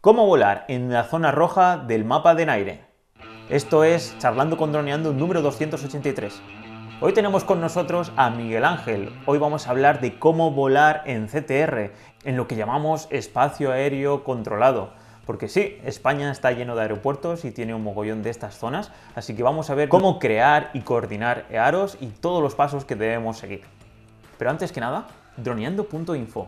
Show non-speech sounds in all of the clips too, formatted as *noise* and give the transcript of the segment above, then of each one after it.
¿Cómo volar en la zona roja del mapa de Naire? Esto es Charlando con Droneando número 283. Hoy tenemos con nosotros a Miguel Ángel. Hoy vamos a hablar de cómo volar en CTR, en lo que llamamos espacio aéreo controlado. Porque sí, España está lleno de aeropuertos y tiene un mogollón de estas zonas, así que vamos a ver cómo crear y coordinar EAROS y todos los pasos que debemos seguir. Pero antes que nada, droneando.info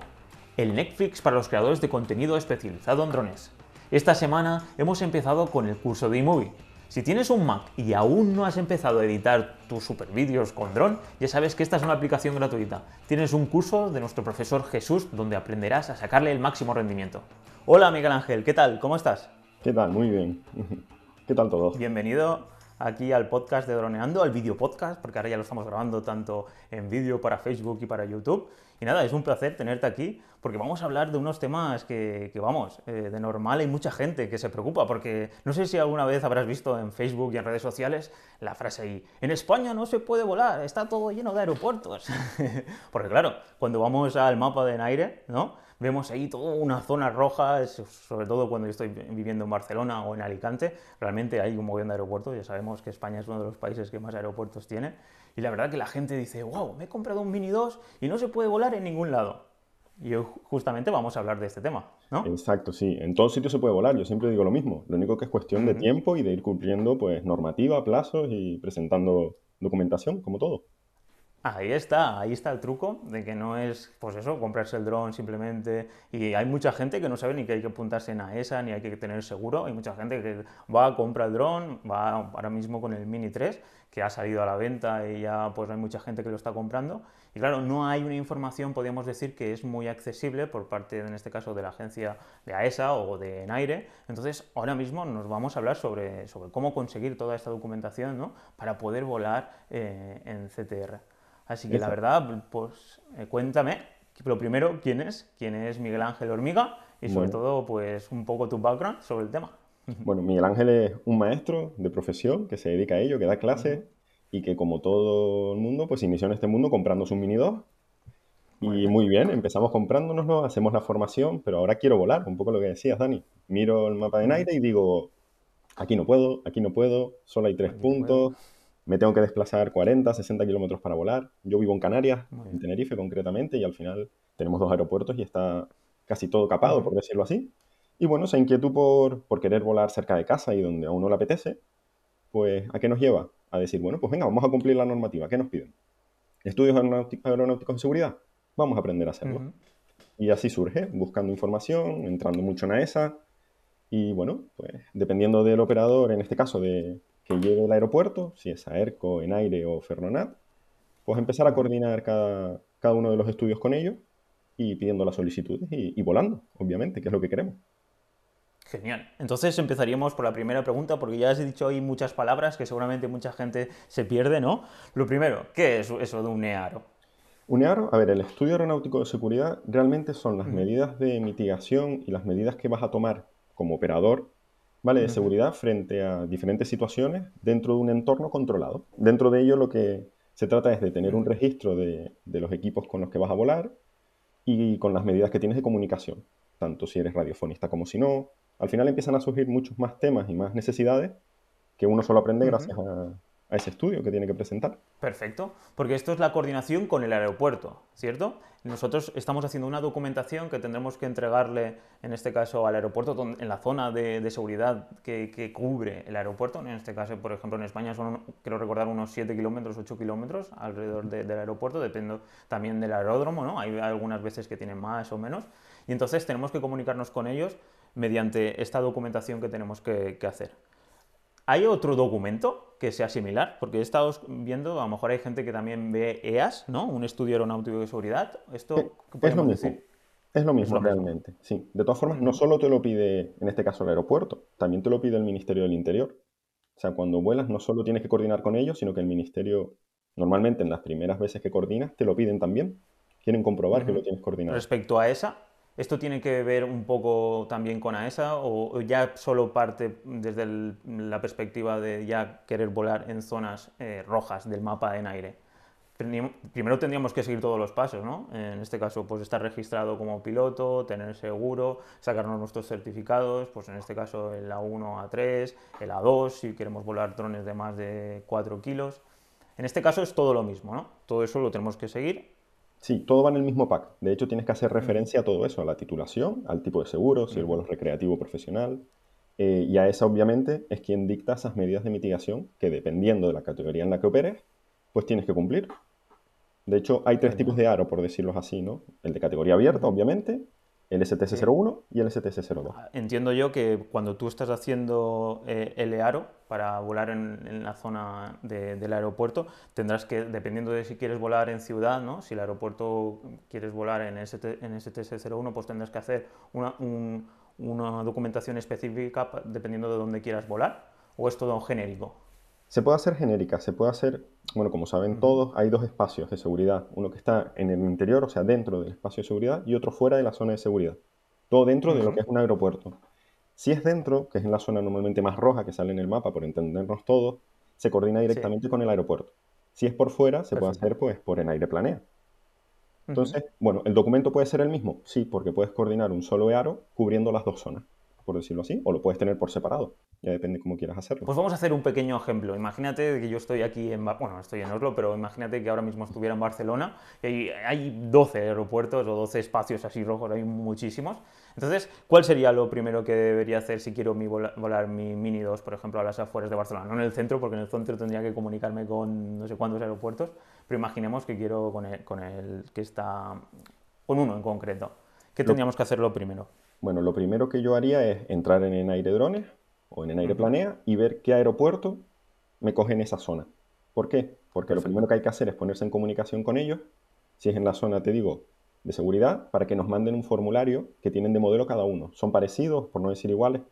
el Netflix para los creadores de contenido especializado en drones. Esta semana hemos empezado con el curso de iMovie. Si tienes un Mac y aún no has empezado a editar tus super vídeos con dron, ya sabes que esta es una aplicación gratuita. Tienes un curso de nuestro profesor Jesús donde aprenderás a sacarle el máximo rendimiento. Hola Miguel Ángel, ¿qué tal? ¿Cómo estás? ¿Qué tal? Muy bien. *laughs* ¿Qué tal todo? Bienvenido aquí al podcast de Droneando, al vídeo podcast, porque ahora ya lo estamos grabando tanto en vídeo para Facebook y para YouTube. Y nada, es un placer tenerte aquí, porque vamos a hablar de unos temas que, vamos, eh, de normal hay mucha gente que se preocupa, porque no sé si alguna vez habrás visto en Facebook y en redes sociales la frase ahí, en España no se puede volar, está todo lleno de aeropuertos. *laughs* porque claro, cuando vamos al mapa de Naire, ¿no? vemos ahí toda una zona roja, sobre todo cuando yo estoy viviendo en Barcelona o en Alicante, realmente hay un montón de aeropuertos, ya sabemos que España es uno de los países que más aeropuertos tiene, y la verdad que la gente dice, wow, me he comprado un Mini 2 y no se puede volar en ningún lado. Y justamente vamos a hablar de este tema, ¿no? Exacto, sí. En todos sitios se puede volar, yo siempre digo lo mismo. Lo único que es cuestión de tiempo y de ir cumpliendo pues normativa, plazos y presentando documentación, como todo. Ahí está, ahí está el truco de que no es, pues eso, comprarse el dron simplemente. Y hay mucha gente que no sabe ni que hay que apuntarse en AESA, ni hay que tener seguro. Hay mucha gente que va, a comprar el dron, va ahora mismo con el Mini 3, que ha salido a la venta y ya pues hay mucha gente que lo está comprando. Y claro, no hay una información, podríamos decir, que es muy accesible por parte, en este caso, de la agencia de AESA o de Naire. Entonces, ahora mismo nos vamos a hablar sobre, sobre cómo conseguir toda esta documentación ¿no? para poder volar eh, en CTR. Así que la verdad, pues eh, cuéntame, lo primero, ¿quién es? ¿Quién es Miguel Ángel Hormiga? Y sobre todo, pues un poco tu background sobre el tema. *laughs* Bueno, Miguel Ángel es un maestro de profesión que se dedica a ello, que da clases y que como todo el mundo, pues inició en este mundo comprando su Mini 2. Y muy bien, empezamos comprándonoslo, hacemos la formación, pero ahora quiero volar, un poco lo que decías, Dani. Miro el mapa de aire y digo, aquí no puedo, aquí no puedo, solo hay tres puntos, me tengo que desplazar 40, 60 kilómetros para volar. Yo vivo en Canarias, en Tenerife concretamente, y al final tenemos dos aeropuertos y está casi todo capado, por decirlo así. Y bueno, esa inquietud por, por querer volar cerca de casa y donde a uno le apetece, pues ¿a qué nos lleva? A decir, bueno, pues venga, vamos a cumplir la normativa. ¿Qué nos piden? ¿Estudios aeronáuticos de seguridad? Vamos a aprender a hacerlo. Y así surge, buscando información, entrando mucho en AESA. Y bueno, pues dependiendo del operador, en este caso de, que llegue el aeropuerto, si es AERCO, en aire o Fernonat, pues empezar a coordinar cada, cada uno de los estudios con ellos y pidiendo las solicitudes y, volando, obviamente, que es lo que queremos. Genial. Entonces empezaríamos por la primera pregunta, porque ya has dicho ahí muchas palabras que seguramente mucha gente se pierde, ¿no? Lo primero, ¿qué es eso de un EARO? Un EARO, a ver, el estudio aeronáutico de seguridad realmente son las medidas de mitigación y las medidas que vas a tomar como operador ¿vale? de seguridad frente a diferentes situaciones dentro de un entorno controlado. Dentro de ello lo que se trata es de tener un registro de, los equipos con los que vas a volar y con las medidas que tienes de comunicación, tanto si eres radiofonista como si no. Al final empiezan a surgir muchos más temas y más necesidades que uno solo aprende gracias a, a ese estudio que tiene que presentar. Perfecto, porque esto es la coordinación con el aeropuerto, ¿cierto? Nosotros estamos haciendo una documentación que tendremos que entregarle, en este caso, al aeropuerto, en la zona de, seguridad que, cubre el aeropuerto. En este caso, por ejemplo, en España son, quiero recordar, unos 7 kilómetros, 8 kilómetros alrededor del aeropuerto, depende también del aeródromo, ¿no? Hay algunas veces que tienen más o menos. Y entonces tenemos que comunicarnos con ellos mediante esta documentación que tenemos que hacer. ¿Hay otro documento que sea similar? Porque he estado viendo, a lo mejor hay gente que también ve EAS, ¿no? Un estudio aeronáutico de seguridad. ¿Esto es lo mismo. Es lo mismo realmente, sí. De todas formas, no solo te lo pide, en este caso, el aeropuerto, también te lo pide el Ministerio del Interior. O sea, cuando vuelas no solo tienes que coordinar con ellos, sino que el Ministerio, normalmente en las primeras veces que coordinas, te lo piden también. Quieren comprobar que lo tienes coordinado. Respecto a esa, ¿Esto tiene que ver un poco también con AESA o ya solo parte desde la perspectiva de ya querer volar en zonas eh, rojas del mapa en aire? primero tendríamos que seguir todos los pasos, ¿no? En este caso, pues estar registrado como piloto, tener seguro, sacarnos nuestros certificados, pues en este caso el A1, A3, el A2, si queremos volar drones de más de 4 kilos. En este caso es todo lo mismo, ¿no? Todo eso lo tenemos que seguir. Sí, todo va en el mismo pack. De hecho, tienes que hacer referencia a todo eso, a la titulación, al tipo de seguro, si el vuelo es recreativo o profesional. Eh, y a esa, obviamente, es quien dicta esas medidas de mitigación que, dependiendo de la categoría en la que operes, pues tienes que cumplir. De hecho, hay tres tipos de aro, por decirlo así, ¿no? El de categoría abierta, obviamente, el STS-01 y el STS-02. Ah, entiendo yo que cuando tú estás haciendo eh, el aro para volar en, la zona del aeropuerto, tendrás que, dependiendo de si quieres volar en ciudad, ¿no? si el aeropuerto quieres volar en, ST, en STS-01, pues tendrás que hacer una, una documentación específica dependiendo de dónde quieras volar, o es todo genérico. Se puede hacer genérica, se puede hacer, bueno, como saben todos, hay dos espacios de seguridad, uno que está en el interior, o sea, dentro del espacio de seguridad, y otro fuera de la zona de seguridad. Todo dentro de lo que es un aeropuerto. Si es dentro, que es en la zona normalmente más roja que sale en el mapa, por entendernos todos, se coordina directamente con el aeropuerto. Si es por fuera, se puede hacer pues por en aire planea. Entonces, bueno, ¿el documento puede ser el mismo? Sí, porque puedes coordinar un solo EARO cubriendo las dos zonas por decirlo así, o lo puedes tener por separado. Ya depende cómo quieras hacerlo. Pues vamos a hacer un pequeño ejemplo. Imagínate que yo estoy aquí en, bueno, estoy en Oslo, pero imagínate que ahora mismo estuviera en Barcelona y hay, 12 aeropuertos o 12 espacios así rojos, hay muchísimos. Entonces, ¿cuál sería lo primero que debería hacer si quiero volar, mi Mini 2, por ejemplo, a las afueras de Barcelona? No en el centro, porque en el centro tendría que comunicarme con no sé cuántos aeropuertos, pero imaginemos que quiero con el, con el que está, con uno en concreto. ¿Qué tendríamos que hacer lo primero? Bueno, lo primero que yo haría es entrar en Enaire Drones o en Enaire Planea y ver qué aeropuerto me coge en esa zona. ¿Por qué? Porque lo primero que hay que hacer es ponerse en comunicación con ellos, si es en la zona, te digo, de seguridad, para que nos manden un formulario que tienen de modelo cada uno. Son parecidos, por no decir iguales,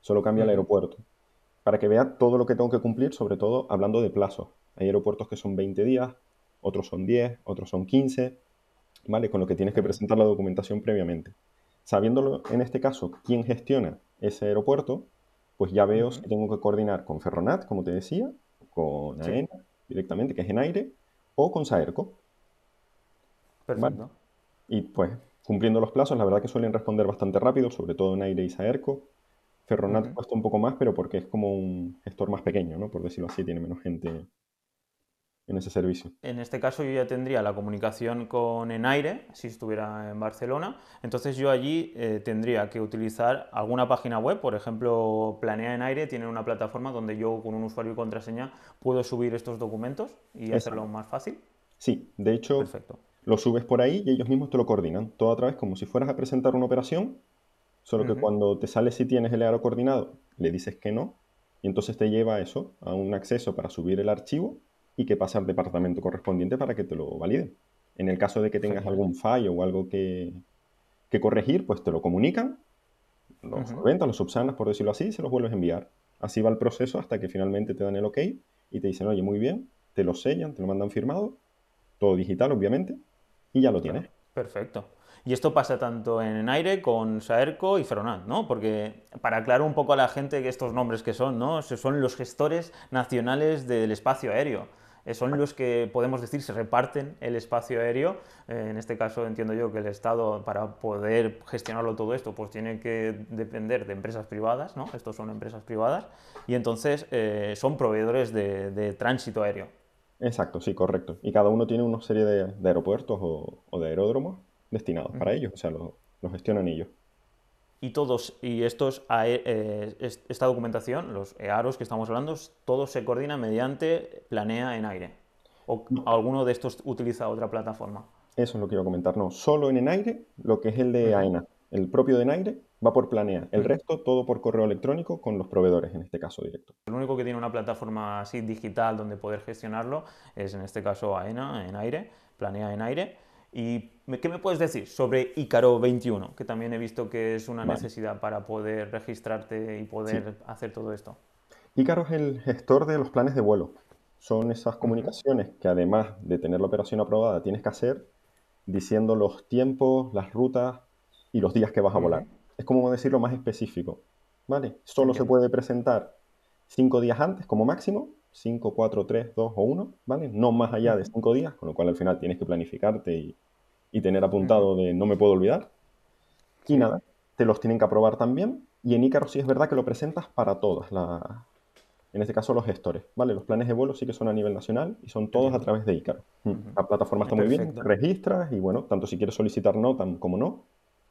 solo cambia el aeropuerto. Para que vea todo lo que tengo que cumplir, sobre todo hablando de plazos. Hay aeropuertos que son 20 días, otros son 10, otros son 15, ¿vale? Con lo que tienes que presentar la documentación previamente. Sabiéndolo en este caso quién gestiona ese aeropuerto, pues ya veo si tengo que coordinar con Ferronat, como te decía, con AENA directamente, que es en aire, o con Saerco. Perfecto. Y pues cumpliendo los plazos, la verdad que suelen responder bastante rápido, sobre todo en aire y Saerco. Ferronat cuesta un poco más, pero porque es como un gestor más pequeño, ¿no? Por decirlo así, tiene menos gente en ese servicio. En este caso yo ya tendría la comunicación con Enaire, si estuviera en Barcelona, entonces yo allí eh, tendría que utilizar alguna página web, por ejemplo Planea Enaire tiene una plataforma donde yo con un usuario y contraseña puedo subir estos documentos y hacerlo más fácil. Sí, de hecho lo subes por ahí y ellos mismos te lo coordinan, todo otra vez como si fueras a presentar una operación, solo que cuando te sale si tienes el aro coordinado, le dices que no, y entonces te lleva a eso, a un acceso para subir el archivo y que pasa al departamento correspondiente para que te lo valide. En el caso de que tengas algún fallo o algo que, corregir, pues te lo comunican, los uh los subsanas, por decirlo así, y se los vuelves a enviar. Así va el proceso hasta que finalmente te dan el ok y te dicen, oye, muy bien, te lo sellan, te lo mandan firmado, todo digital, obviamente, y ya lo tienes. Perfecto. Y esto pasa tanto en aire con Saerco y Ferronat, ¿no? Porque para aclarar un poco a la gente que estos nombres que son, ¿no? Son los gestores nacionales del espacio aéreo. Eh, son los que podemos decir se reparten el espacio aéreo. Eh, en este caso entiendo yo que el Estado para poder gestionarlo todo esto pues tiene que depender de empresas privadas, ¿no? Estos son empresas privadas y entonces eh, son proveedores de, tránsito aéreo. Exacto, sí, correcto. Y cada uno tiene una serie de, aeropuertos o, de aeródromos destinados para ellos, o sea, lo, lo gestionan ellos y todos y estos eh, esta documentación, los EAROS que estamos hablando, todos se coordinan mediante Planea en aire. ¿O alguno de estos utiliza otra plataforma? Eso es lo que iba a comentar. No, solo en aire lo que es el de AENA, el propio de aire va por Planea. El resto todo por correo electrónico con los proveedores, en este caso directo. El único que tiene una plataforma así digital donde poder gestionarlo es en este caso AENA en aire, Planea en aire. ¿Y qué me puedes decir sobre Icaro 21? Que también he visto que es una necesidad para poder registrarte y poder hacer todo esto. Icaro es el gestor de los planes de vuelo. Son esas comunicaciones que además de tener la operación aprobada tienes que hacer diciendo los tiempos, las rutas y los días que vas a volar. Es como decirlo más específico. ¿Vale? Solo se puede presentar cinco días antes como máximo, 5, 4, 3, 2 o 1, ¿vale? No más allá de cinco días, con lo cual al final tienes que planificarte y, y tener apuntado de no me puedo olvidar. Y nada, te los tienen que aprobar también. Y en Ícaro sí es verdad que lo presentas para todas, la, en este caso los gestores, ¿vale? Los planes de vuelo sí que son a nivel nacional y son todos a través de Ícaro. La plataforma está muy bien, registras y bueno, tanto si quieres solicitar NOTAM como no,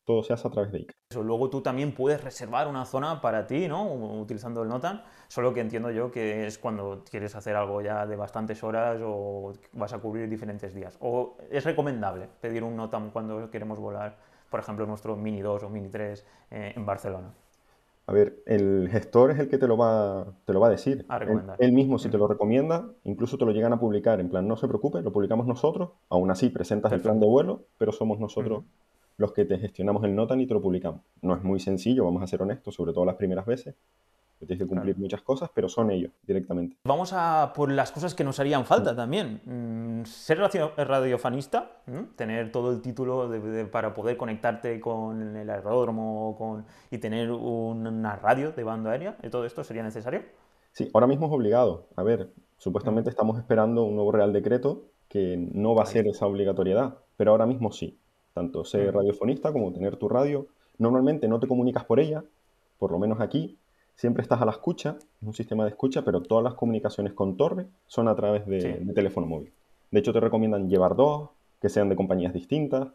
todo se hace a través de Ícaro. Luego tú también puedes reservar una zona para ti, ¿no? Utilizando el NOTAM, solo que entiendo yo que es cuando quieres hacer algo ya de bastantes horas o vas a cubrir diferentes días. O es recomendable pedir un NOTAM cuando queremos volar, por ejemplo, nuestro Mini 2 o Mini 3 eh, en Barcelona. A ver, el gestor es el que te lo va, te lo va a decir. A recomendar. Él, mismo, si te lo recomienda, incluso te lo llegan a publicar. En plan, no se preocupe, lo publicamos nosotros. Aún así, presentas el plan de vuelo, pero somos nosotros los que te gestionamos el NOTAN y te lo publicamos. No es muy sencillo, vamos a ser honestos, sobre todo las primeras veces tienes que cumplir muchas cosas, pero son ellos directamente. Vamos a por las cosas que nos harían falta también. Mm, ser radiofanista, tener todo el título para poder conectarte con el aeródromo con, y tener una radio de banda aérea, ¿y todo esto sería necesario? Sí, ahora mismo es obligado. A ver, supuestamente estamos esperando un nuevo Real Decreto que no va a ser esa obligatoriedad, pero ahora mismo sí. Tanto ser radiofonista como tener tu radio. Normalmente no te comunicas por ella, por lo menos aquí, siempre estás a la escucha, es un sistema de escucha, pero todas las comunicaciones con torre son a través de, teléfono móvil. De hecho, te recomiendan llevar dos, que sean de compañías distintas,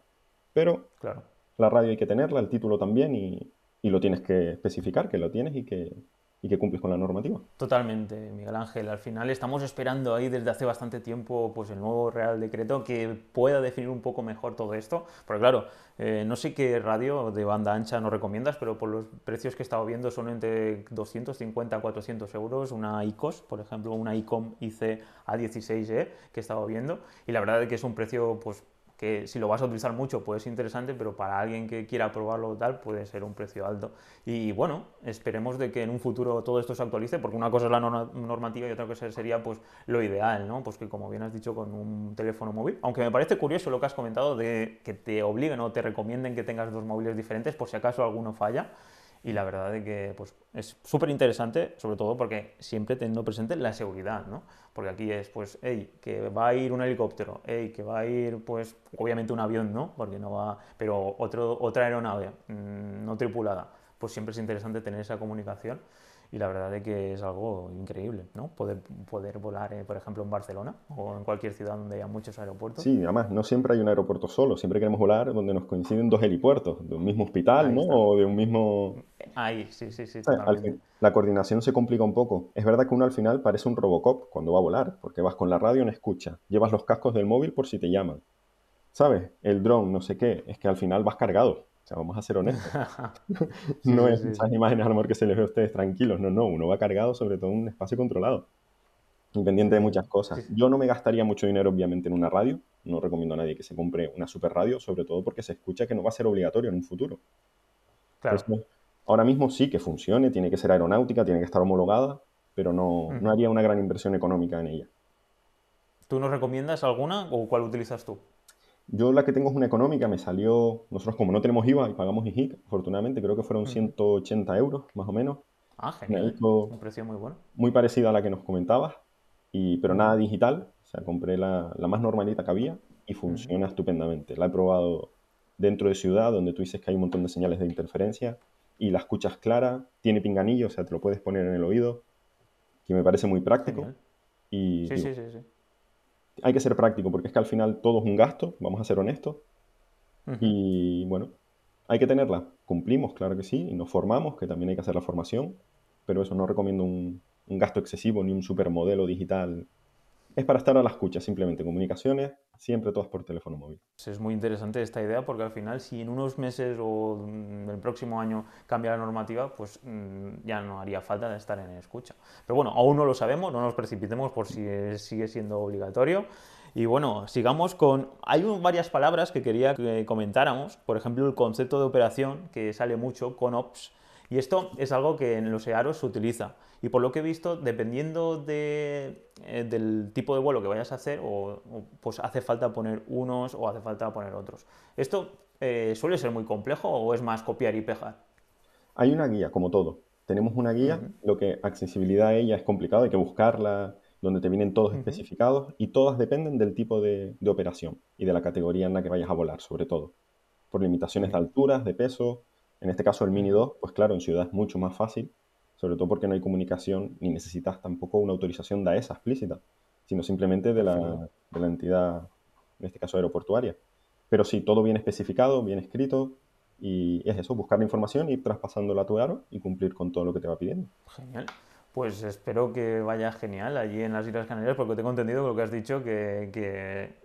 pero claro. la radio hay que tenerla, el título también, y, y lo tienes que especificar, que lo tienes y que, y que cumples con la normativa. Totalmente, Miguel Ángel. Al final estamos esperando ahí desde hace bastante tiempo pues el nuevo Real Decreto que pueda definir un poco mejor todo esto. Porque claro, eh, no sé qué radio de banda ancha nos recomiendas, pero por los precios que he estado viendo son entre 250 a 400 euros. Una ICOS, por ejemplo, una ICOM IC A16E que he estado viendo. Y la verdad es que es un precio pues que si lo vas a utilizar mucho puede ser interesante, pero para alguien que quiera probarlo tal puede ser un precio alto. Y bueno, esperemos de que en un futuro todo esto se actualice, porque una cosa es la normativa y otra cosa sería pues lo ideal, ¿no? Pues que como bien has dicho con un teléfono móvil, aunque me parece curioso lo que has comentado de que te obliguen o te recomienden que tengas dos móviles diferentes por si acaso alguno falla y la verdad es que pues, es súper interesante, sobre todo porque siempre teniendo presente la seguridad, ¿no? Porque aquí es, pues, hey, que va a ir un helicóptero, hey, que va a ir, pues, obviamente un avión, ¿no? Porque no va, pero otro, otra aeronave mm, no tripulada, pues siempre es interesante tener esa comunicación y la verdad es que es algo increíble, ¿no? Poder, poder volar, eh, por ejemplo, en Barcelona o en cualquier ciudad donde haya muchos aeropuertos. Sí, además, no siempre hay un aeropuerto solo, siempre queremos volar donde nos coinciden dos helipuertos, de un mismo hospital, ¿no? O de un mismo... Ahí, sí, sí, sí. la coordinación se complica un poco. Es verdad que uno al final parece un Robocop cuando va a volar, porque vas con la radio en escucha, llevas los cascos del móvil por si te llaman. ¿Sabes? El dron, no sé qué, es que al final vas cargado. O sea, vamos a ser honestos. *laughs* *laughs* no es esas imágenes amor que se les ve a ustedes tranquilos, no, no, uno va cargado sobre todo en un espacio controlado, independiente de muchas cosas. Yo no me gastaría mucho dinero, obviamente, en una radio, no recomiendo a nadie que se compre una super radio, sobre todo porque se escucha que no va a ser obligatorio en un futuro. Claro. ahora mismo sí que funcione, tiene que ser aeronáutica, tiene que estar homologada, pero no, no haría una gran inversión económica en ella. ¿Tú nos recomiendas alguna o cuál utilizas tú? Yo la que tengo es una económica, me salió, nosotros como no tenemos IVA y pagamos IHIC, afortunadamente, creo que fueron 180 euros, más o menos. Ah, genial. Un precio muy bueno. Muy parecida a la que nos comentabas, y, pero nada digital. O sea, compré la, la más normalita que había y funciona estupendamente. La he probado dentro de ciudad, donde tú dices que hay un montón de señales de interferencia y la escuchas clara, tiene pinganillo, o sea, te lo puedes poner en el oído, que me parece muy práctico. Y, sí, sí, sí, sí hay que ser práctico porque es que al final todo es un gasto, vamos a ser honestos. Y bueno, hay que tenerla. Cumplimos, claro que sí, y nos formamos, que también hay que hacer la formación, pero eso no recomiendo un, un gasto excesivo ni un supermodelo digital es para estar a la escucha, simplemente comunicaciones, siempre todas por teléfono móvil. Es muy interesante esta idea porque al final si en unos meses o el próximo año cambia la normativa, pues mm, ya no haría falta de estar en escucha. Pero bueno, aún no lo sabemos, no nos precipitemos por si sigue siendo obligatorio. Y bueno, sigamos con... Hay varias palabras que quería que comentáramos, por ejemplo el concepto de operación que sale mucho con OPS y esto es algo que en los EAROS se utiliza. Y por lo que he visto, dependiendo de, eh, del tipo de vuelo que vayas a hacer, o, pues hace falta poner unos o hace falta poner otros. ¿Esto eh, suele ser muy complejo o es más copiar y pegar? Hay una guía, como todo. tenemos una guía, lo que accesibilidad a ella es complicado, hay que buscarla, donde te vienen todos especificados y todas dependen del tipo de, operación y de la categoría en la que vayas a volar, sobre todo. Por limitaciones de alturas, de peso. En este caso, el Mini 2, pues claro, en ciudad es mucho más fácil, sobre todo porque no hay comunicación ni necesitas tampoco una autorización de esa explícita, sino simplemente de la, de la entidad, en este caso aeroportuaria. Pero sí, todo bien especificado, bien escrito, y es eso, buscar la información, ir traspasándola a tu aro y cumplir con todo lo que te va pidiendo. Genial. Pues espero que vaya genial allí en las Islas Canarias, porque tengo entendido lo que has dicho, que,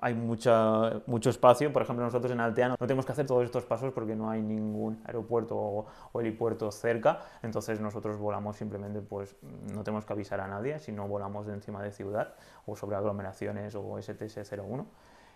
hay mucha, mucho espacio. Por ejemplo, nosotros en Altea no tenemos que hacer todos estos pasos porque no hay ningún aeropuerto o, helipuerto cerca. Entonces nosotros volamos simplemente, pues no tenemos que avisar a nadie, si no volamos de encima de ciudad o sobre aglomeraciones o STS-01.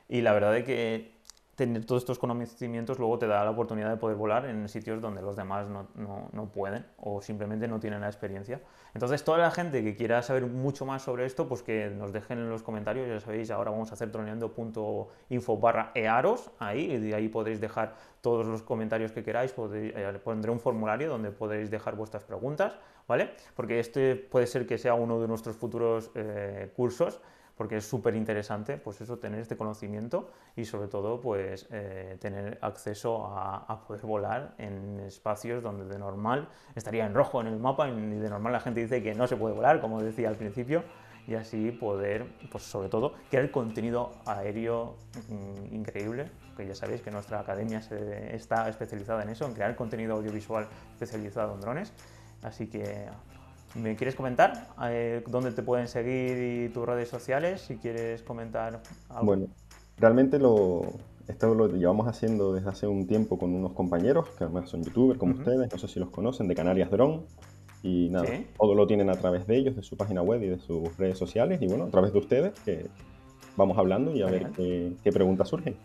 Y la verdad es que tener todos estos conocimientos luego te da la oportunidad de poder volar en sitios donde los demás no, no, no, pueden o simplemente no tienen la experiencia. Entonces, toda la gente que quiera saber mucho más sobre esto, pues que nos dejen en los comentarios, ya sabéis, ahora vamos a hacer troneando.info barra earos, ahí, y ahí podréis dejar todos los comentarios que queráis, podéis, eh, pondré un formulario donde podéis dejar vuestras preguntas, ¿vale? Porque este puede ser que sea uno de nuestros futuros eh, cursos, porque es súper interesante, pues eso, tener este conocimiento y sobre todo, pues eh, tener acceso a, poder volar en espacios donde de normal estaría en rojo en el mapa y de normal la gente dice que no se puede volar, como decía al principio, y así poder, pues sobre todo, crear contenido aéreo mm, increíble, que ya sabéis que nuestra academia se, está especializada en eso, en crear contenido audiovisual especializado en drones, así que ¿Me quieres comentar eh, dónde te pueden seguir y tus redes sociales? Si quieres comentar algo. Bueno, realmente lo, esto lo llevamos haciendo desde hace un tiempo con unos compañeros que además son youtubers como ustedes, no sé si los conocen, de Canarias Drone. Y nada, todo lo tienen a través de ellos, de su página web y de sus redes sociales. Y bueno, a través de ustedes, que vamos hablando y a ver qué, qué preguntas surgen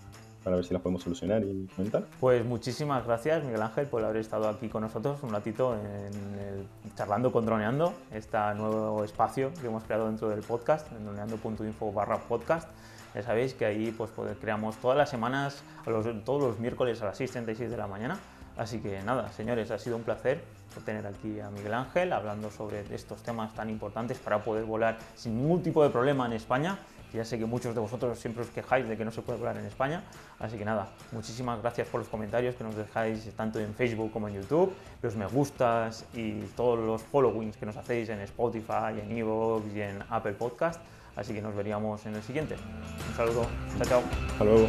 para ver si las podemos solucionar y comentar. Pues muchísimas gracias, Miguel Ángel, por haber estado aquí con nosotros un ratito en el, charlando con Droneando, este nuevo espacio que hemos creado dentro del podcast, en droneando.info barra podcast. Ya sabéis que ahí pues, creamos todas las semanas, todos los miércoles a las 6.36 de la mañana. Así que nada, señores, ha sido un placer tener aquí a Miguel Ángel hablando sobre estos temas tan importantes para poder volar sin ningún tipo de problema en España ya sé que muchos de vosotros siempre os quejáis de que no se puede hablar en España, así que nada, muchísimas gracias por los comentarios que nos dejáis tanto en Facebook como en YouTube, los me gustas y todos los followings que nos hacéis en Spotify, en Evox y en Apple Podcast, así que nos veríamos en el siguiente. Un saludo, chao chao. Hasta luego.